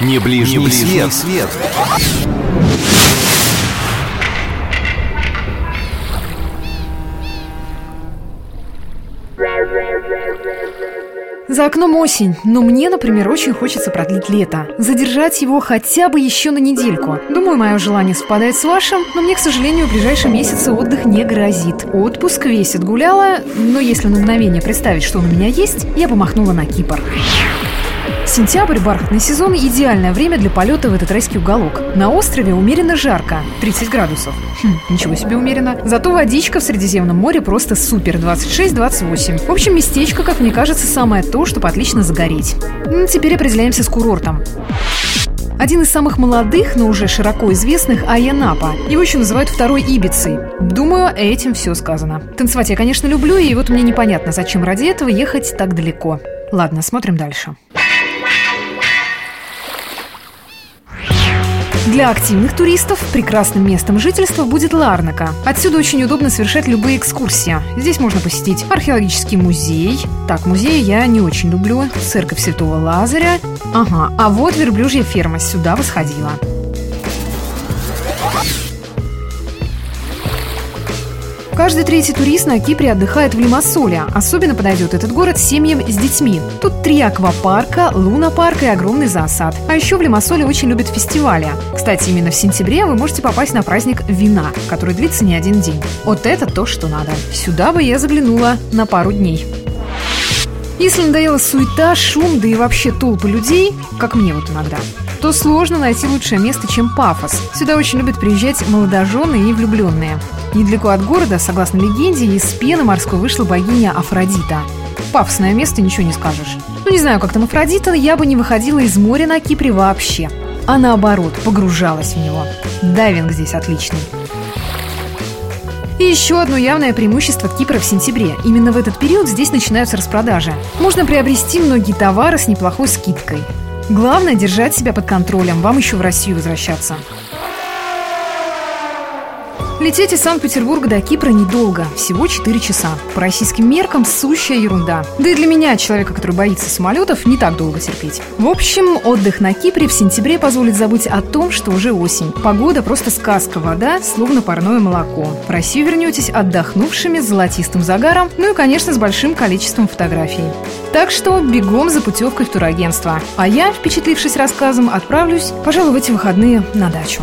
Не ближний, Не ближний свет. свет. За окном осень, но мне, например, очень хочется продлить лето. Задержать его хотя бы еще на недельку. Думаю, мое желание совпадает с вашим, но мне, к сожалению, в ближайшие месяцы отдых не грозит. Отпуск весь отгуляла, но если на мгновение представить, что он у меня есть, я бы махнула на Кипр. Сентябрь, бархатный сезон – идеальное время для полета в этот райский уголок. На острове умеренно жарко – 30 градусов. Хм, ничего себе умеренно. Зато водичка в Средиземном море просто супер – 26-28. В общем, местечко, как мне кажется, самое то, чтобы отлично загореть. Теперь определяемся с курортом. Один из самых молодых, но уже широко известных – Айянапа. Его еще называют второй Ибицей. Думаю, этим все сказано. Танцевать я, конечно, люблю, и вот мне непонятно, зачем ради этого ехать так далеко. Ладно, смотрим дальше. Для активных туристов прекрасным местом жительства будет Ларнака. Отсюда очень удобно совершать любые экскурсии. Здесь можно посетить археологический музей. Так, музей я не очень люблю. Церковь Святого Лазаря. Ага, а вот верблюжья ферма сюда восходила. Каждый третий турист на Кипре отдыхает в Лимассоле. Особенно подойдет этот город семьям с детьми. Тут три аквапарка, луна-парк и огромный зоосад. А еще в Лимассоле очень любят фестивали. Кстати, именно в сентябре вы можете попасть на праздник вина, который длится не один день. Вот это то, что надо. Сюда бы я заглянула на пару дней. Если надоела суета, шум, да и вообще толпы людей, как мне вот иногда, то сложно найти лучшее место, чем Пафос. Сюда очень любят приезжать молодожены и влюбленные. Недалеко от города, согласно легенде, из пены морской вышла богиня Афродита. Пафосное место, ничего не скажешь. Ну, не знаю, как там Афродита, я бы не выходила из моря на Кипре вообще. А наоборот, погружалась в него. Дайвинг здесь отличный. И еще одно явное преимущество Кипра в сентябре. Именно в этот период здесь начинаются распродажи. Можно приобрести многие товары с неплохой скидкой. Главное держать себя под контролем, вам еще в Россию возвращаться. Лететь из Санкт-Петербурга до Кипра недолго, всего 4 часа. По российским меркам сущая ерунда. Да и для меня, человека, который боится самолетов, не так долго терпеть. В общем, отдых на Кипре в сентябре позволит забыть о том, что уже осень. Погода просто сказка, вода словно парное молоко. В Россию вернетесь отдохнувшими, с золотистым загаром, ну и, конечно, с большим количеством фотографий. Так что бегом за путевкой в турагентство. А я, впечатлившись рассказом, отправлюсь, пожалуй, в эти выходные на дачу.